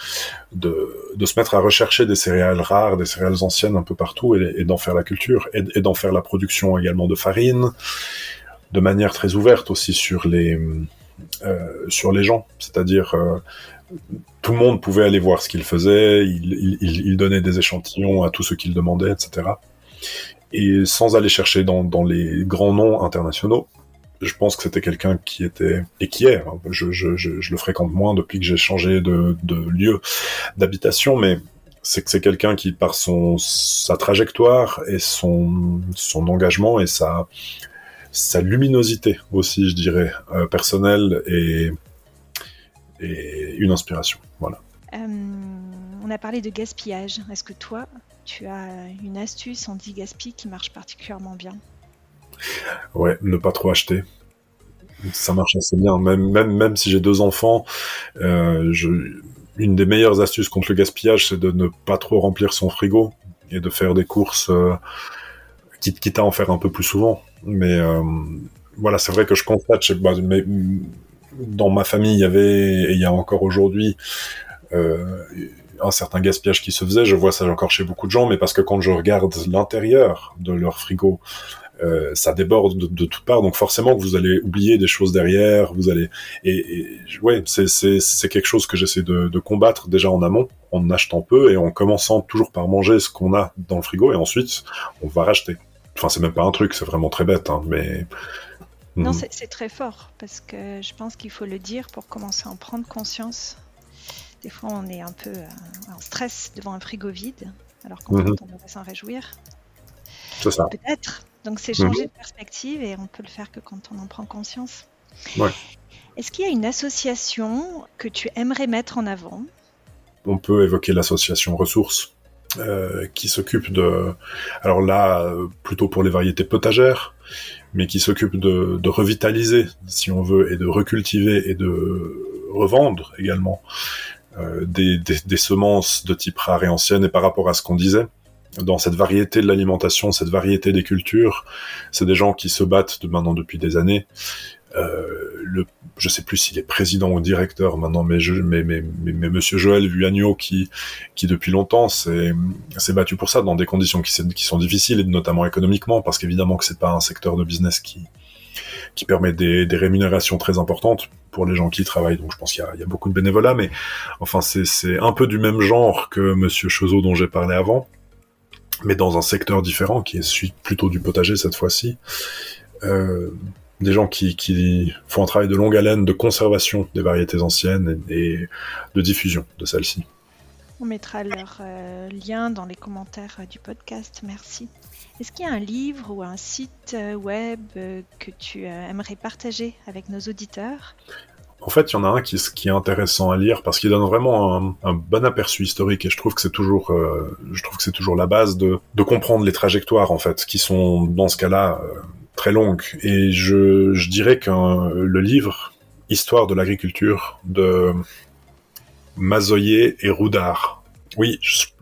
de, de se mettre à rechercher des céréales rares, des céréales anciennes un peu partout, et, d'en faire la culture, et, d'en faire la production également de farine, de manière très ouverte aussi sur les sur les gens, c'est-à-dire euh, tout le monde pouvait aller voir ce qu'il faisait, il, donnait des échantillons à tous ceux qu'il demandait, etc. Et sans aller chercher dans, les grands noms internationaux, je pense que c'était quelqu'un qui était, et qui est, hein, je, le fréquente moins depuis que j'ai changé de, de lieu d'habitation, mais c'est que c'est quelqu'un qui, par son, sa trajectoire et son, son engagement et sa, sa luminosité aussi, je dirais, euh, personnelle et, et une inspiration. Voilà. Euh, on a parlé de gaspillage. Est-ce que toi, tu as une astuce anti-gaspi qui marche particulièrement bien? Ouais, ne pas trop acheter. Ça marche assez bien. Même, même, même si j'ai deux enfants, euh, je, une des meilleures astuces contre le gaspillage, c'est de ne pas trop remplir son frigo et de faire des courses, quitte, quitte à en faire un peu plus souvent. Mais euh, voilà, c'est vrai que je constate, je, bah, mais, dans ma famille, il y avait, et il y a encore aujourd'hui, euh, un certain gaspillage qui se faisait. Je vois ça encore chez beaucoup de gens, mais parce que quand je regarde l'intérieur de leur frigo, euh, ça déborde de, toutes parts. Donc forcément vous allez oublier des choses derrière. Vous allez et, et ouais, c'est c'est quelque chose que j'essaie de, de, combattre déjà en amont, en achetant peu et en commençant toujours par manger ce qu'on a dans le frigo et ensuite on va racheter. Enfin, c'est même pas un truc, c'est vraiment très bête, hein, mais. Non, mhm. c'est très fort parce que je pense qu'il faut le dire pour commencer à en prendre conscience. Des fois, on est un peu euh, en stress devant un frigo vide, alors qu'en on devrait s'en réjouir. C'est ça. Peut-être. Donc, c'est changer mhm. de perspective et on peut le faire que quand on en prend conscience. Ouais. Est-ce qu'il y a une association que tu aimerais mettre en avant? On peut évoquer l'association Ressources. Euh, qui s'occupe de, alors là, plutôt pour les variétés potagères, mais qui s'occupe de, de, revitaliser, si on veut, et de recultiver et de revendre également euh, des, des, des, semences de type rare et ancienne. Et par rapport à ce qu'on disait, dans cette variété de l'alimentation, cette variété des cultures. C'est des gens qui se battent de maintenant depuis des années. Euh, le, je sais plus s'il est président ou directeur maintenant, mais, je, mais, mais, mais, Monsieur Joël Vuagno qui, qui depuis longtemps s'est battu pour ça dans des conditions qui, qui sont difficiles, et notamment économiquement, parce qu'évidemment que c'est pas un secteur de business qui, qui permet des, des, rémunérations très importantes pour les gens qui y travaillent. Donc je pense qu'il y, y, a beaucoup de bénévolat, mais enfin c'est un peu du même genre que Monsieur Chezot dont j'ai parlé avant mais dans un secteur différent, qui est plutôt du potager cette fois-ci. Euh, des gens qui, qui, font un travail de longue haleine de conservation des variétés anciennes et, de diffusion de celles-ci. On mettra leur euh, lien dans les commentaires euh, du podcast, merci. Est-ce qu'il y a un livre ou un site web que tu aimerais partager avec nos auditeurs? En fait, il y en a un qui, qui est intéressant à lire parce qu'il donne vraiment un, un, bon aperçu historique et je trouve que c'est toujours, euh, je trouve que c'est toujours la base de, de, comprendre les trajectoires en fait, qui sont dans ce cas-là euh, très longues. Et je, je dirais que le livre Histoire de l'agriculture de Mazoyer et Roudard oui,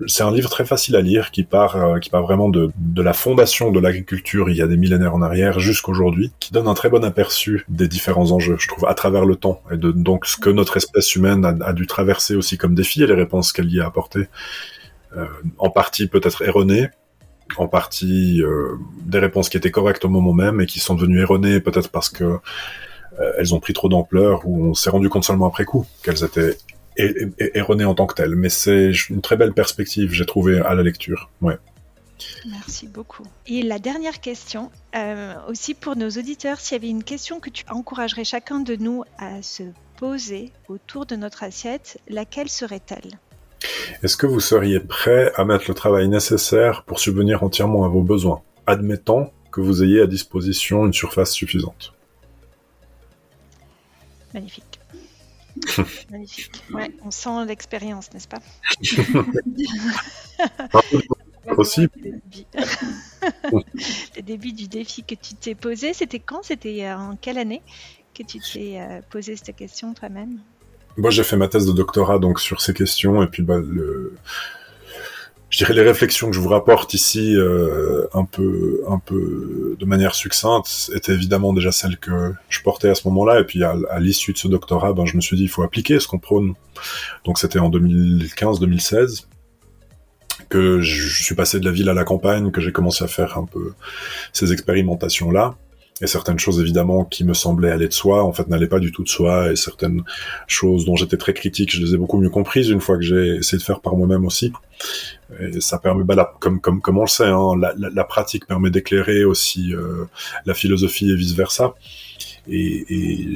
c'est un livre très facile à lire qui part, euh, qui part vraiment de, de la fondation de l'agriculture il y a des millénaires en arrière jusqu'aujourd'hui, qui donne un très bon aperçu des différents enjeux, je trouve, à travers le temps, et de donc ce que notre espèce humaine a, a dû traverser aussi comme défi et les réponses qu'elle y a apportées, euh, en partie peut-être erronées, en partie euh, des réponses qui étaient correctes au moment même et qui sont devenues erronées peut-être parce que euh, elles ont pris trop d'ampleur ou on s'est rendu compte seulement après coup qu'elles étaient erroné en tant que tel, mais c'est une très belle perspective, j'ai trouvé à la lecture. Merci beaucoup. Et la dernière question, euh, aussi pour nos auditeurs, s'il y avait une question que tu encouragerais chacun de nous à se poser autour de notre assiette, laquelle serait-elle? Est-ce que vous seriez prêt à mettre le travail nécessaire pour subvenir entièrement à vos besoins, admettant que vous ayez à disposition une surface suffisante Magnifique. Magnifique. Ouais, on sent l'expérience, n'est-ce pas? Possible. Le début du défi que tu t'es posé, c'était quand? C'était euh, en quelle année que tu t'es euh, posé cette question toi-même? Moi, j'ai fait ma thèse de doctorat donc sur ces questions et puis bah, le je dirais les réflexions que je vous rapporte ici euh, un peu un peu de manière succincte étaient évidemment déjà celles que je portais à ce moment-là et puis à, l'issue de ce doctorat ben je me suis dit il faut appliquer ce qu'on prône. Donc c'était en 2015-2016 que je suis passé de la ville à la campagne que j'ai commencé à faire un peu ces expérimentations là et certaines choses évidemment qui me semblaient aller de soi, en fait n'allaient pas du tout de soi, et certaines choses dont j'étais très critique, je les ai beaucoup mieux comprises une fois que j'ai essayé de faire par moi-même aussi. Et ça permet, bah, comme, comme, comme on le sait, hein, la, la, pratique permet d'éclairer aussi euh, la philosophie et vice versa. Et, et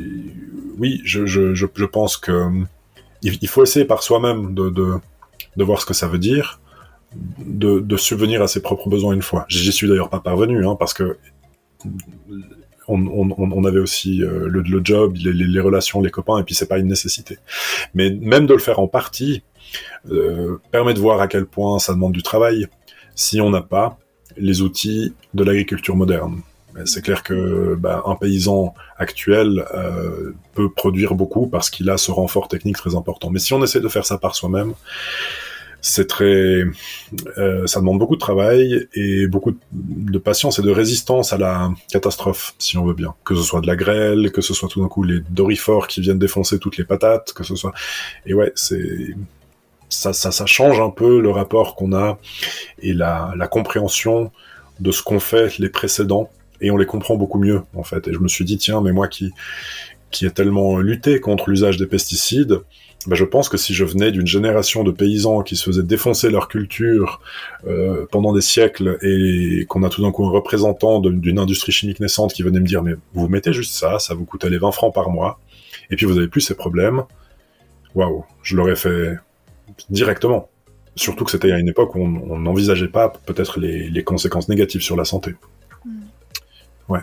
oui, je, je, je, je, pense que il faut essayer par soi-même de, de, de voir ce que ça veut dire, de, de subvenir à ses propres besoins une fois. J'y suis d'ailleurs pas parvenu, hein, parce que on, avait aussi euh, le, job, les, relations, les copains, et puis c'est pas une nécessité. Mais même de le faire en partie euh, permet de voir à quel point ça demande du travail si on n'a pas les outils de l'agriculture moderne. C'est clair que bah, un paysan actuel euh, peut produire beaucoup parce qu'il a ce renfort technique très important. Mais si on essaie de faire ça par soi-même, c'est très, euh, ça demande beaucoup de travail et beaucoup de patience et de résistance à la catastrophe, si on veut bien. Que ce soit de la grêle, que ce soit tout d'un coup les dorifores qui viennent défoncer toutes les patates, que ce soit, et ouais, c'est, ça, ça, ça change un peu le rapport qu'on a et la, la compréhension de ce qu'ont fait les précédents et on les comprend beaucoup mieux en fait. Et je me suis dit tiens, mais moi qui qui ai tellement lutté contre l'usage des pesticides, ben je pense que si je venais d'une génération de paysans qui se faisaient défoncer leur culture euh, pendant des siècles et qu'on a tout d'un coup un représentant d'une industrie chimique naissante qui venait me dire mais vous mettez juste ça, ça vous coûte les 20 francs par mois et puis vous avez plus ces problèmes, waouh, je l'aurais fait directement. Surtout que c'était à une époque où on n'envisageait pas peut-être les, les conséquences négatives sur la santé. Hmm. Ouais.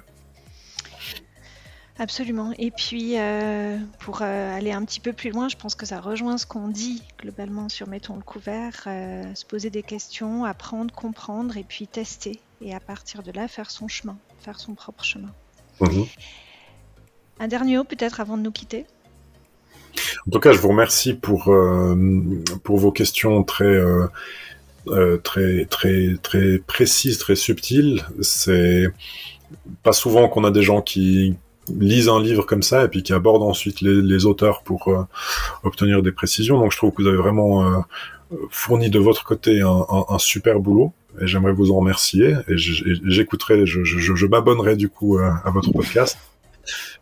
Absolument. Et puis, euh, pour euh, aller un petit peu plus loin, je pense que ça rejoint ce qu'on dit globalement sur Mettons le couvert, euh, se poser des questions, apprendre, comprendre et puis tester. Et à partir de là, faire son chemin, faire son propre chemin. Mhm. Un dernier mot peut-être avant de nous quitter? En tout cas, je vous remercie pour, pour vos questions très très très très précise, très subtile. C'est pas souvent qu'on a des gens qui lisent un livre comme ça et puis qui abordent ensuite les, auteurs pour euh, obtenir des précisions. Donc je trouve que vous avez vraiment euh, fourni de votre côté un, super boulot et j'aimerais vous en remercier et j'écouterai, je, m'abonnerai du coup à votre podcast.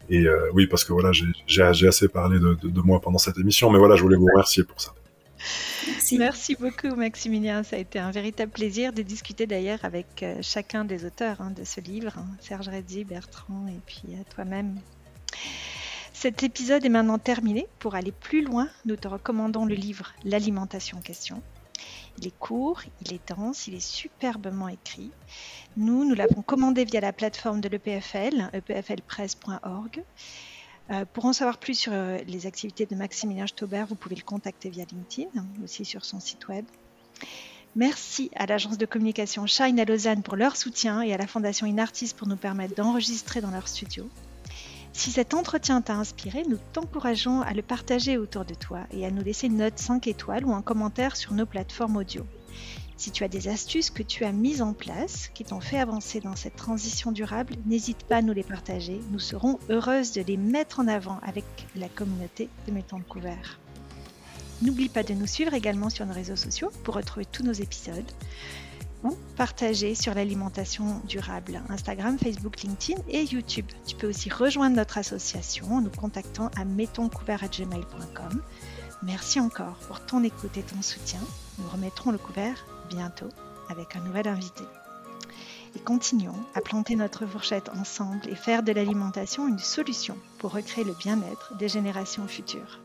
Et oui, parce que voilà, j'ai assez parlé de, moi pendant cette émission, mais voilà, je voulais vous remercier pour ça. Merci. beaucoup Maximilien, ça a été un véritable plaisir de discuter d'ailleurs avec euh, chacun des auteurs hein, de ce livre, hein, Serge Reddy, Bertrand et puis euh, toi-même. Cet épisode est maintenant terminé. Pour aller plus loin, nous te recommandons le livre L'alimentation question. Il est court, il est dense, il est superbement écrit. Nous, nous l'avons commandé via la plateforme de l'EPFL, epflpresse.org. Euh, pour en savoir plus sur euh, les activités de Maximilien Stauber, vous pouvez le contacter via LinkedIn, aussi sur son site web. Merci à l'agence de communication Shine à Lausanne pour leur soutien et à la fondation Inartis pour nous permettre d'enregistrer dans leur studio. Si cet entretien t'a inspiré, nous t'encourageons à le partager autour de toi et à nous laisser une note 5 étoiles ou un commentaire sur nos plateformes audio. Si tu as des astuces que tu as mises en place qui t'ont fait avancer dans cette transition durable, n'hésite pas à nous les partager. Nous serons heureuses de les mettre en avant avec la communauté de Mettons le couvert. N'oublie pas de nous suivre également sur nos réseaux sociaux pour retrouver tous nos épisodes ou partager sur l'alimentation durable, Instagram, Facebook, LinkedIn et YouTube. Tu peux aussi rejoindre notre association en nous contactant à mettoncouvert.gmail.com. Merci encore pour ton écoute et ton soutien. Nous remettrons le couvert bientôt avec un nouvel invité. Et continuons à planter notre fourchette ensemble et faire de l'alimentation une solution pour recréer le bien-être des générations futures.